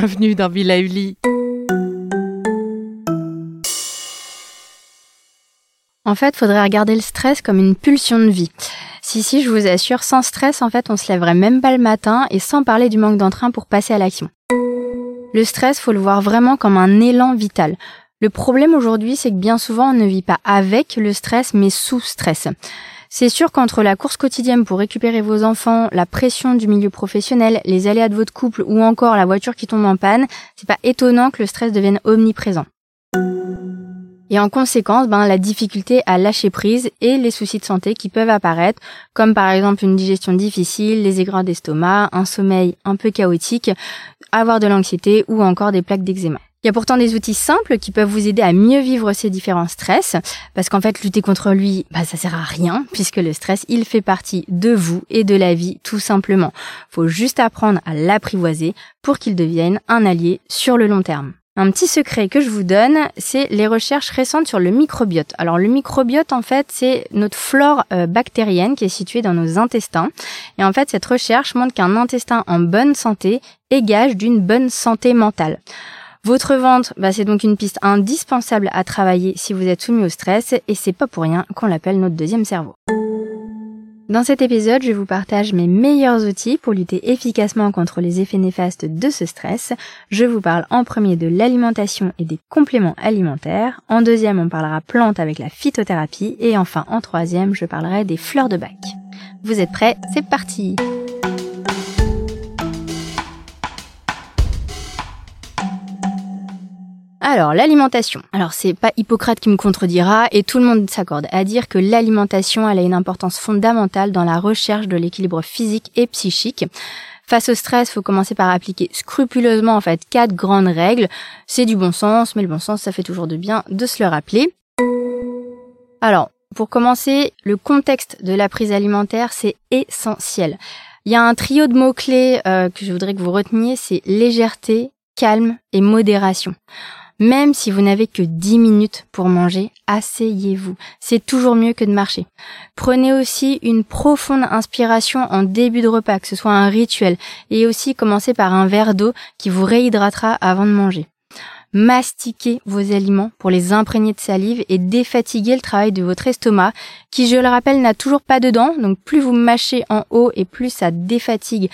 Bienvenue dans Villa. En fait, faudrait regarder le stress comme une pulsion de vie. Si, si, je vous assure, sans stress, en fait, on se lèverait même pas le matin et sans parler du manque d'entrain pour passer à l'action. Le stress, faut le voir vraiment comme un élan vital. Le problème aujourd'hui, c'est que bien souvent, on ne vit pas avec le stress, mais sous stress. C'est sûr qu'entre la course quotidienne pour récupérer vos enfants, la pression du milieu professionnel, les aléas de votre couple ou encore la voiture qui tombe en panne, c'est pas étonnant que le stress devienne omniprésent. Et en conséquence, ben, la difficulté à lâcher prise et les soucis de santé qui peuvent apparaître, comme par exemple une digestion difficile, les aigreurs d'estomac, un sommeil un peu chaotique, avoir de l'anxiété ou encore des plaques d'eczéma. Il y a pourtant des outils simples qui peuvent vous aider à mieux vivre ces différents stress, parce qu'en fait, lutter contre lui, bah, ça sert à rien, puisque le stress, il fait partie de vous et de la vie, tout simplement. Faut juste apprendre à l'apprivoiser pour qu'il devienne un allié sur le long terme. Un petit secret que je vous donne, c'est les recherches récentes sur le microbiote. Alors le microbiote, en fait, c'est notre flore euh, bactérienne qui est située dans nos intestins. Et en fait, cette recherche montre qu'un intestin en bonne santé est d'une bonne santé mentale. Votre ventre, bah, c'est donc une piste indispensable à travailler si vous êtes soumis au stress et c'est pas pour rien qu'on l'appelle notre deuxième cerveau. Dans cet épisode, je vous partage mes meilleurs outils pour lutter efficacement contre les effets néfastes de ce stress. Je vous parle en premier de l'alimentation et des compléments alimentaires. En deuxième, on parlera plantes avec la phytothérapie. Et enfin, en troisième, je parlerai des fleurs de bac. Vous êtes prêts? C'est parti Alors, l'alimentation. Alors, c'est pas Hippocrate qui me contredira et tout le monde s'accorde à dire que l'alimentation, elle a une importance fondamentale dans la recherche de l'équilibre physique et psychique. Face au stress, faut commencer par appliquer scrupuleusement, en fait, quatre grandes règles. C'est du bon sens, mais le bon sens, ça fait toujours de bien de se le rappeler. Alors, pour commencer, le contexte de la prise alimentaire, c'est essentiel. Il y a un trio de mots-clés euh, que je voudrais que vous reteniez, c'est légèreté, calme et modération. Même si vous n'avez que 10 minutes pour manger, asseyez-vous. C'est toujours mieux que de marcher. Prenez aussi une profonde inspiration en début de repas, que ce soit un rituel, et aussi commencez par un verre d'eau qui vous réhydratera avant de manger. Mastiquez vos aliments pour les imprégner de salive et défatiguer le travail de votre estomac, qui, je le rappelle, n'a toujours pas de dents, donc plus vous mâchez en haut et plus ça défatigue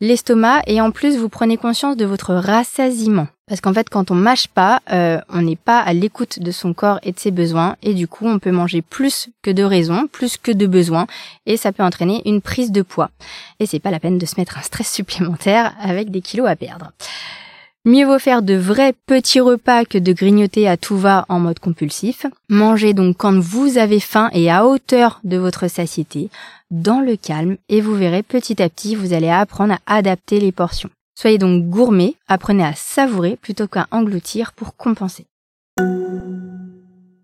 l'estomac et en plus vous prenez conscience de votre rassasiement. Parce qu'en fait, quand on mâche pas, euh, on n'est pas à l'écoute de son corps et de ses besoins, et du coup, on peut manger plus que de raison, plus que de besoins, et ça peut entraîner une prise de poids. Et c'est pas la peine de se mettre un stress supplémentaire avec des kilos à perdre. Mieux vaut faire de vrais petits repas que de grignoter à tout va en mode compulsif. Mangez donc quand vous avez faim et à hauteur de votre satiété, dans le calme, et vous verrez petit à petit, vous allez apprendre à adapter les portions. Soyez donc gourmet, apprenez à savourer plutôt qu'à engloutir pour compenser.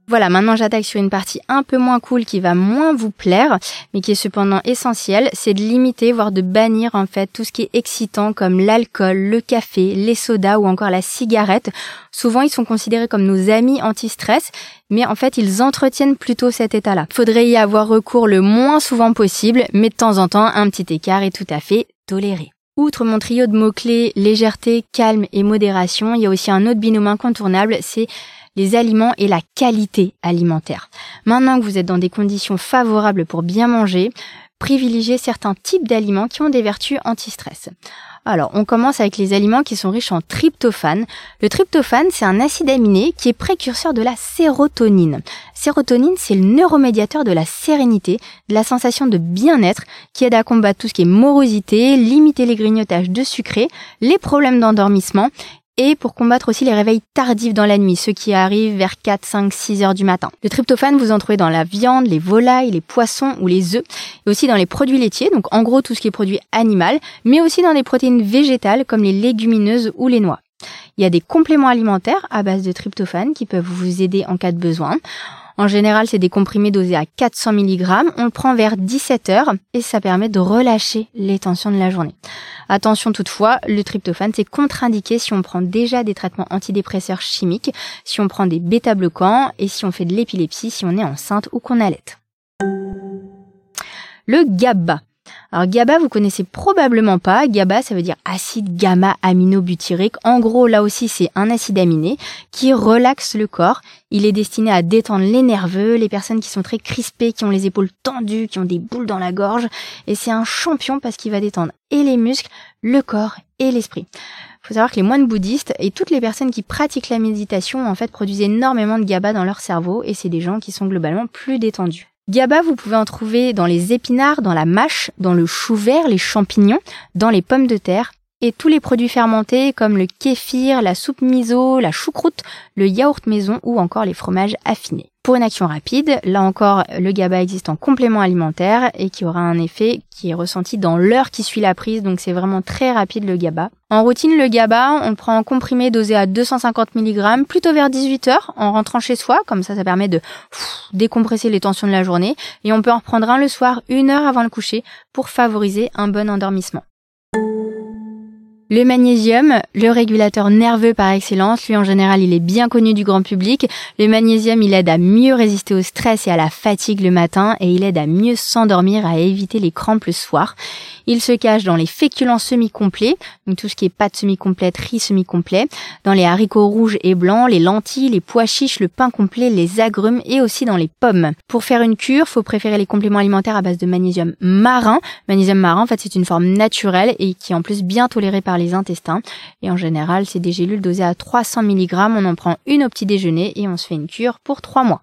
Voilà, maintenant j'attaque sur une partie un peu moins cool qui va moins vous plaire, mais qui est cependant essentielle, c'est de limiter, voire de bannir en fait tout ce qui est excitant comme l'alcool, le café, les sodas ou encore la cigarette. Souvent ils sont considérés comme nos amis anti-stress, mais en fait ils entretiennent plutôt cet état-là. Faudrait y avoir recours le moins souvent possible, mais de temps en temps un petit écart est tout à fait toléré. Outre mon trio de mots-clés légèreté, calme et modération, il y a aussi un autre binôme incontournable, c'est les aliments et la qualité alimentaire. Maintenant que vous êtes dans des conditions favorables pour bien manger, privilégiez certains types d'aliments qui ont des vertus anti-stress. Alors, on commence avec les aliments qui sont riches en tryptophane. Le tryptophane, c'est un acide aminé qui est précurseur de la sérotonine. Sérotonine, c'est le neuromédiateur de la sérénité, de la sensation de bien-être, qui aide à combattre tout ce qui est morosité, limiter les grignotages de sucré, les problèmes d'endormissement et pour combattre aussi les réveils tardifs dans la nuit, ceux qui arrivent vers 4, 5, 6 heures du matin. Le tryptophane, vous en trouvez dans la viande, les volailles, les poissons ou les œufs, et aussi dans les produits laitiers, donc en gros tout ce qui est produit animal, mais aussi dans des protéines végétales comme les légumineuses ou les noix. Il y a des compléments alimentaires à base de tryptophane qui peuvent vous aider en cas de besoin. En général, c'est des comprimés dosés à 400 mg. On le prend vers 17 heures et ça permet de relâcher les tensions de la journée. Attention toutefois, le tryptophane, c'est contre-indiqué si on prend déjà des traitements antidépresseurs chimiques, si on prend des bêta-bloquants et si on fait de l'épilepsie, si on est enceinte ou qu'on allait. Le GABA. Alors GABA, vous connaissez probablement pas. GABA, ça veut dire acide gamma-aminobutyrique. En gros, là aussi, c'est un acide aminé qui relaxe le corps. Il est destiné à détendre les nerveux, les personnes qui sont très crispées, qui ont les épaules tendues, qui ont des boules dans la gorge. Et c'est un champion parce qu'il va détendre et les muscles, le corps et l'esprit. Faut savoir que les moines bouddhistes et toutes les personnes qui pratiquent la méditation en fait produisent énormément de GABA dans leur cerveau et c'est des gens qui sont globalement plus détendus. GABA, vous pouvez en trouver dans les épinards, dans la mâche, dans le chou vert, les champignons, dans les pommes de terre et tous les produits fermentés comme le kéfir, la soupe miso, la choucroute, le yaourt maison ou encore les fromages affinés. Pour une action rapide, là encore, le GABA existe en complément alimentaire et qui aura un effet qui est ressenti dans l'heure qui suit la prise, donc c'est vraiment très rapide le GABA. En routine, le GABA, on prend en comprimé dosé à 250 mg, plutôt vers 18 heures, en rentrant chez soi, comme ça, ça permet de décompresser les tensions de la journée, et on peut en reprendre un le soir, une heure avant le coucher, pour favoriser un bon endormissement. Le magnésium, le régulateur nerveux par excellence, lui en général il est bien connu du grand public. Le magnésium il aide à mieux résister au stress et à la fatigue le matin et il aide à mieux s'endormir, à éviter les crampes le soir. Il se cache dans les féculents semi-complets, donc tout ce qui est pâte semi-complète, riz semi-complet, dans les haricots rouges et blancs, les lentilles, les pois chiches, le pain complet, les agrumes et aussi dans les pommes. Pour faire une cure, faut préférer les compléments alimentaires à base de magnésium marin. Magnésium marin, en fait, c'est une forme naturelle et qui est en plus bien tolérée par les intestins. Et en général, c'est des gélules dosées à 300 mg. On en prend une au petit déjeuner et on se fait une cure pour 3 mois.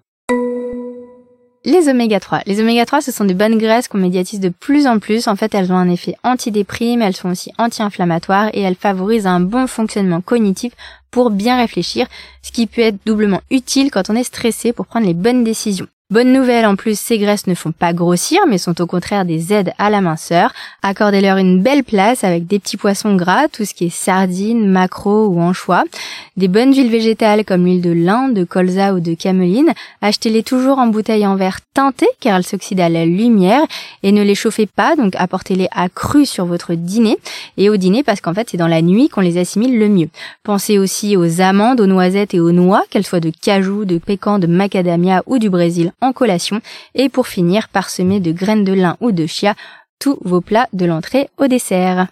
Les oméga 3. Les oméga 3, ce sont des bonnes graisses qu'on médiatise de plus en plus. En fait, elles ont un effet antidéprime, elles sont aussi anti-inflammatoires et elles favorisent un bon fonctionnement cognitif pour bien réfléchir, ce qui peut être doublement utile quand on est stressé pour prendre les bonnes décisions. Bonne nouvelle, en plus, ces graisses ne font pas grossir, mais sont au contraire des aides à la minceur. Accordez-leur une belle place avec des petits poissons gras, tout ce qui est sardines, maquereaux ou anchois. Des bonnes huiles végétales comme l'huile de lin, de colza ou de cameline. Achetez-les toujours en bouteille en verre teinté, car elles s'oxydent à la lumière. Et ne les chauffez pas, donc apportez-les à cru sur votre dîner. Et au dîner, parce qu'en fait, c'est dans la nuit qu'on les assimile le mieux. Pensez aussi aux amandes, aux noisettes et aux noix, qu'elles soient de cajou, de pécan, de macadamia ou du Brésil en collation et pour finir parsemé de graines de lin ou de chia tous vos plats de l'entrée au dessert.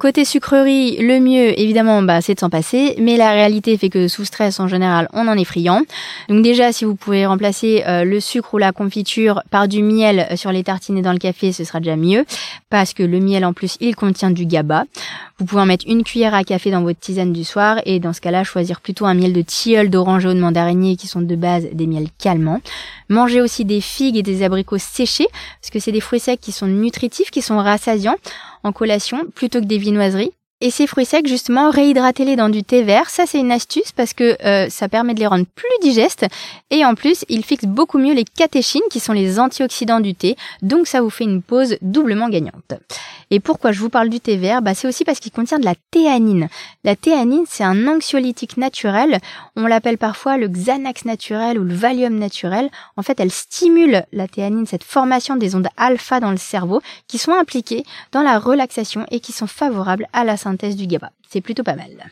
Côté sucrerie, le mieux évidemment bah, c'est de s'en passer, mais la réalité fait que sous stress en général on en est friand. Donc déjà si vous pouvez remplacer euh, le sucre ou la confiture par du miel sur les tartines et dans le café, ce sera déjà mieux parce que le miel en plus il contient du GABA. Vous pouvez en mettre une cuillère à café dans votre tisane du soir et dans ce cas-là choisir plutôt un miel de tilleul, d'orange de mandarinier qui sont de base des miels calmants. Mangez aussi des figues et des abricots séchés parce que c'est des fruits secs qui sont nutritifs, qui sont rassasiants en collation plutôt que des viennoiseries. Et ces fruits secs, justement, réhydratez-les dans du thé vert. Ça, c'est une astuce parce que euh, ça permet de les rendre plus digestes. Et en plus, ils fixent beaucoup mieux les catéchines, qui sont les antioxydants du thé. Donc, ça vous fait une pause doublement gagnante. Et pourquoi je vous parle du thé vert? Bah, C'est aussi parce qu'il contient de la théanine. La théanine, c'est un anxiolytique naturel. On l'appelle parfois le Xanax naturel ou le Valium naturel. En fait, elle stimule la théanine, cette formation des ondes alpha dans le cerveau, qui sont impliquées dans la relaxation et qui sont favorables à la synthèse du GABA. C'est plutôt pas mal.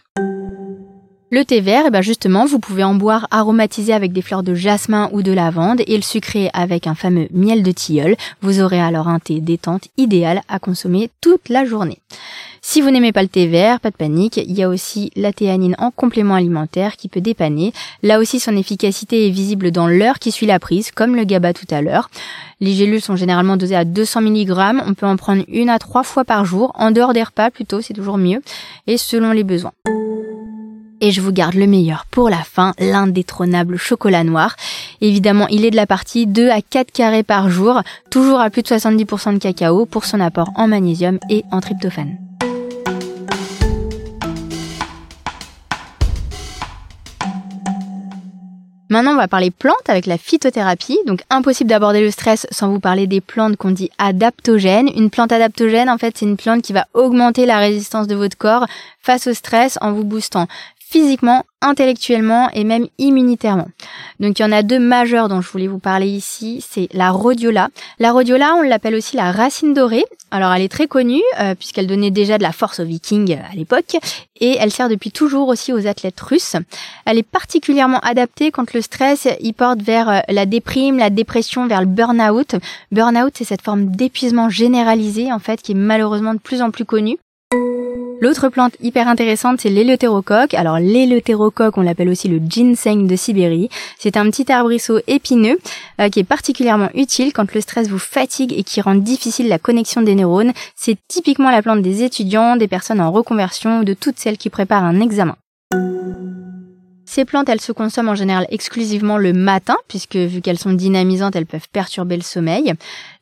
Le thé vert, eh ben justement, vous pouvez en boire aromatisé avec des fleurs de jasmin ou de lavande et le sucrer avec un fameux miel de tilleul. Vous aurez alors un thé détente idéal à consommer toute la journée. Si vous n'aimez pas le thé vert, pas de panique, il y a aussi la théanine en complément alimentaire qui peut dépanner. Là aussi, son efficacité est visible dans l'heure qui suit la prise, comme le GABA tout à l'heure. Les gélules sont généralement dosées à 200 mg, on peut en prendre une à trois fois par jour, en dehors des repas plutôt, c'est toujours mieux, et selon les besoins. Et je vous garde le meilleur pour la fin, l'indétrônable chocolat noir. Évidemment, il est de la partie 2 à 4 carrés par jour, toujours à plus de 70% de cacao pour son apport en magnésium et en tryptophane. Maintenant, on va parler plantes avec la phytothérapie. Donc, impossible d'aborder le stress sans vous parler des plantes qu'on dit adaptogènes. Une plante adaptogène, en fait, c'est une plante qui va augmenter la résistance de votre corps face au stress en vous boostant physiquement, intellectuellement et même immunitairement. Donc il y en a deux majeurs dont je voulais vous parler ici, c'est la rhodiola. La rhodiola, on l'appelle aussi la racine dorée. Alors elle est très connue euh, puisqu'elle donnait déjà de la force aux vikings à l'époque et elle sert depuis toujours aussi aux athlètes russes. Elle est particulièrement adaptée quand le stress y porte vers euh, la déprime, la dépression, vers le burn-out. Burn-out, c'est cette forme d'épuisement généralisé en fait qui est malheureusement de plus en plus connue. L'autre plante hyper intéressante, c'est l'éleutérocoque. Alors l'éleutérocoque, on l'appelle aussi le ginseng de Sibérie. C'est un petit arbrisseau épineux euh, qui est particulièrement utile quand le stress vous fatigue et qui rend difficile la connexion des neurones. C'est typiquement la plante des étudiants, des personnes en reconversion ou de toutes celles qui préparent un examen. Ces plantes, elles se consomment en général exclusivement le matin, puisque vu qu'elles sont dynamisantes, elles peuvent perturber le sommeil.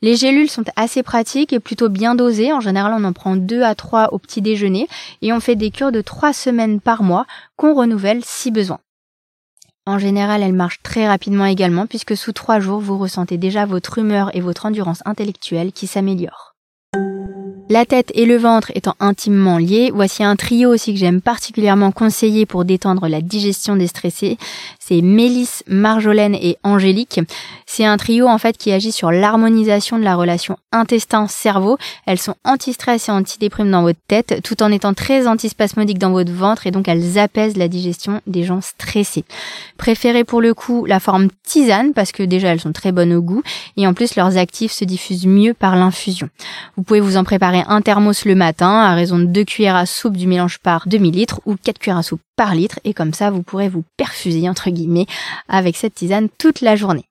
Les gélules sont assez pratiques et plutôt bien dosées. En général, on en prend deux à trois au petit déjeuner et on fait des cures de trois semaines par mois qu'on renouvelle si besoin. En général, elles marchent très rapidement également, puisque sous trois jours, vous ressentez déjà votre humeur et votre endurance intellectuelle qui s'améliorent. La tête et le ventre étant intimement liés, voici un trio aussi que j'aime particulièrement conseiller pour détendre la digestion des stressés. C'est Mélisse, Marjolaine et Angélique. C'est un trio en fait qui agit sur l'harmonisation de la relation intestin-cerveau. Elles sont anti-stress et anti-déprime dans votre tête tout en étant très antispasmodiques dans votre ventre et donc elles apaisent la digestion des gens stressés. Préférez pour le coup la forme tisane parce que déjà elles sont très bonnes au goût et en plus leurs actifs se diffusent mieux par l'infusion. Vous pouvez vous en préparer un thermos le matin à raison de 2 cuillères à soupe du mélange par demi-litre ou 4 cuillères à soupe par litre et comme ça vous pourrez vous perfuser entre guillemets avec cette tisane toute la journée.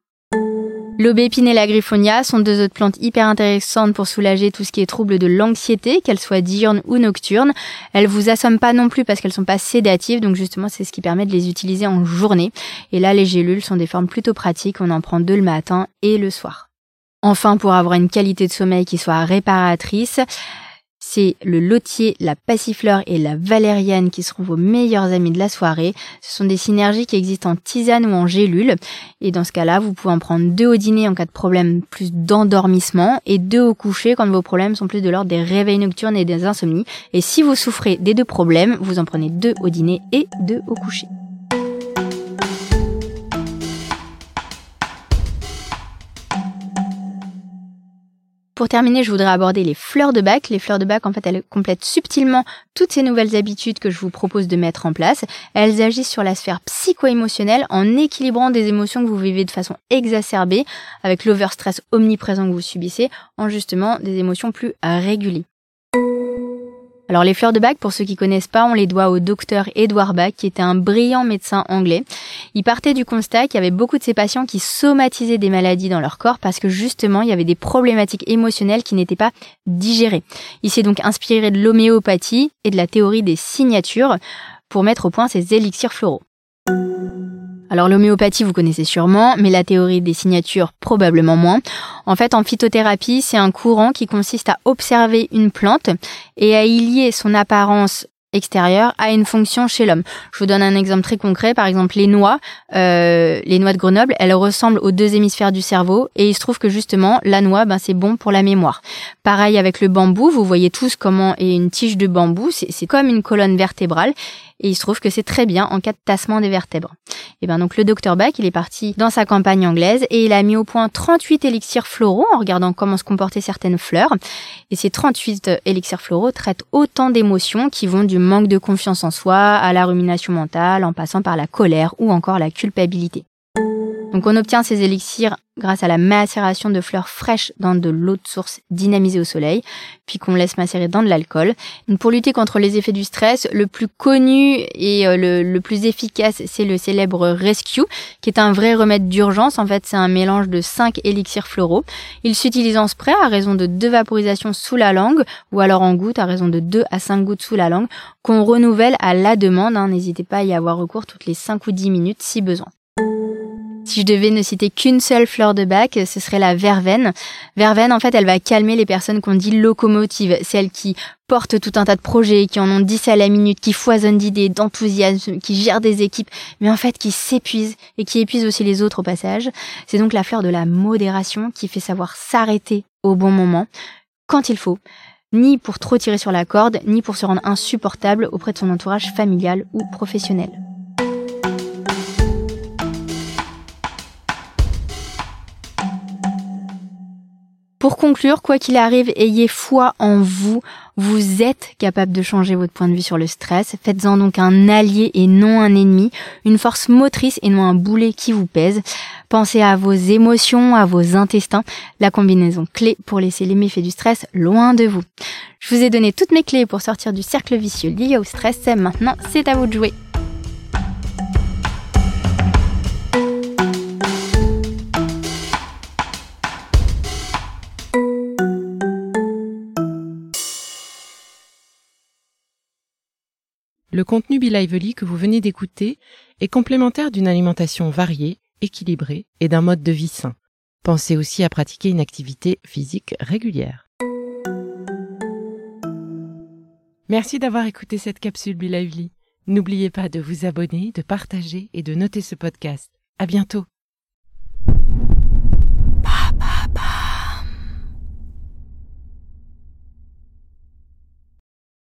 L'aubépine et la griffonia sont deux autres plantes hyper intéressantes pour soulager tout ce qui est trouble de l'anxiété, qu'elles soient diurnes ou nocturnes. Elles vous assomment pas non plus parce qu'elles sont pas sédatives, donc justement c'est ce qui permet de les utiliser en journée. Et là les gélules sont des formes plutôt pratiques, on en prend deux le matin et le soir. Enfin, pour avoir une qualité de sommeil qui soit réparatrice, c'est le lotier, la passifleur et la valériane qui seront vos meilleurs amis de la soirée. Ce sont des synergies qui existent en tisane ou en gélule. Et dans ce cas-là, vous pouvez en prendre deux au dîner en cas de problème plus d'endormissement et deux au coucher quand vos problèmes sont plus de l'ordre des réveils nocturnes et des insomnies. Et si vous souffrez des deux problèmes, vous en prenez deux au dîner et deux au coucher. Pour terminer, je voudrais aborder les fleurs de bac. Les fleurs de bac, en fait, elles complètent subtilement toutes ces nouvelles habitudes que je vous propose de mettre en place. Elles agissent sur la sphère psycho-émotionnelle en équilibrant des émotions que vous vivez de façon exacerbée avec l'overstress omniprésent que vous subissez en justement des émotions plus régulées. Alors les fleurs de bac, pour ceux qui connaissent pas, on les doit au docteur Edward Bach, qui était un brillant médecin anglais. Il partait du constat qu'il y avait beaucoup de ces patients qui somatisaient des maladies dans leur corps parce que justement il y avait des problématiques émotionnelles qui n'étaient pas digérées. Il s'est donc inspiré de l'homéopathie et de la théorie des signatures pour mettre au point ces élixirs floraux. Alors l'homéopathie, vous connaissez sûrement, mais la théorie des signatures, probablement moins. En fait, en phytothérapie, c'est un courant qui consiste à observer une plante et à y lier son apparence extérieure a une fonction chez l'homme. Je vous donne un exemple très concret. Par exemple, les noix, euh, les noix de Grenoble, elles ressemblent aux deux hémisphères du cerveau et il se trouve que justement, la noix, ben, c'est bon pour la mémoire. Pareil avec le bambou, vous voyez tous comment est une tige de bambou. C'est comme une colonne vertébrale et il se trouve que c'est très bien en cas de tassement des vertèbres. Et bien donc le docteur Bach, il est parti dans sa campagne anglaise et il a mis au point 38 élixirs floraux en regardant comment se comportaient certaines fleurs. Et ces 38 élixirs floraux traitent autant d'émotions qui vont du manque de confiance en soi à la rumination mentale en passant par la colère ou encore la culpabilité. Donc on obtient ces élixirs grâce à la macération de fleurs fraîches dans de l'eau de source dynamisée au soleil, puis qu'on laisse macérer dans de l'alcool. Pour lutter contre les effets du stress, le plus connu et euh, le, plus efficace, c'est le célèbre Rescue, qui est un vrai remède d'urgence. En fait, c'est un mélange de 5 élixirs floraux. Il s'utilise en spray à raison de 2 vaporisations sous la langue, ou alors en gouttes à raison de 2 à 5 gouttes sous la langue, qu'on renouvelle à la demande. Hein. N'hésitez pas à y avoir recours toutes les 5 ou 10 minutes si besoin. Si je devais ne citer qu'une seule fleur de bac, ce serait la verveine. Verveine, en fait, elle va calmer les personnes qu'on dit locomotives, celles qui portent tout un tas de projets, qui en ont 10 à la minute, qui foisonnent d'idées, d'enthousiasme, qui gèrent des équipes, mais en fait qui s'épuisent et qui épuisent aussi les autres au passage. C'est donc la fleur de la modération qui fait savoir s'arrêter au bon moment, quand il faut, ni pour trop tirer sur la corde, ni pour se rendre insupportable auprès de son entourage familial ou professionnel. Pour conclure, quoi qu'il arrive, ayez foi en vous. Vous êtes capable de changer votre point de vue sur le stress. Faites-en donc un allié et non un ennemi, une force motrice et non un boulet qui vous pèse. Pensez à vos émotions, à vos intestins, la combinaison clé pour laisser les méfaits du stress loin de vous. Je vous ai donné toutes mes clés pour sortir du cercle vicieux lié au stress. Maintenant, c'est à vous de jouer. Le contenu Be que vous venez d'écouter est complémentaire d'une alimentation variée, équilibrée et d'un mode de vie sain. Pensez aussi à pratiquer une activité physique régulière. Merci d'avoir écouté cette capsule Be. N'oubliez pas de vous abonner, de partager et de noter ce podcast. À bientôt!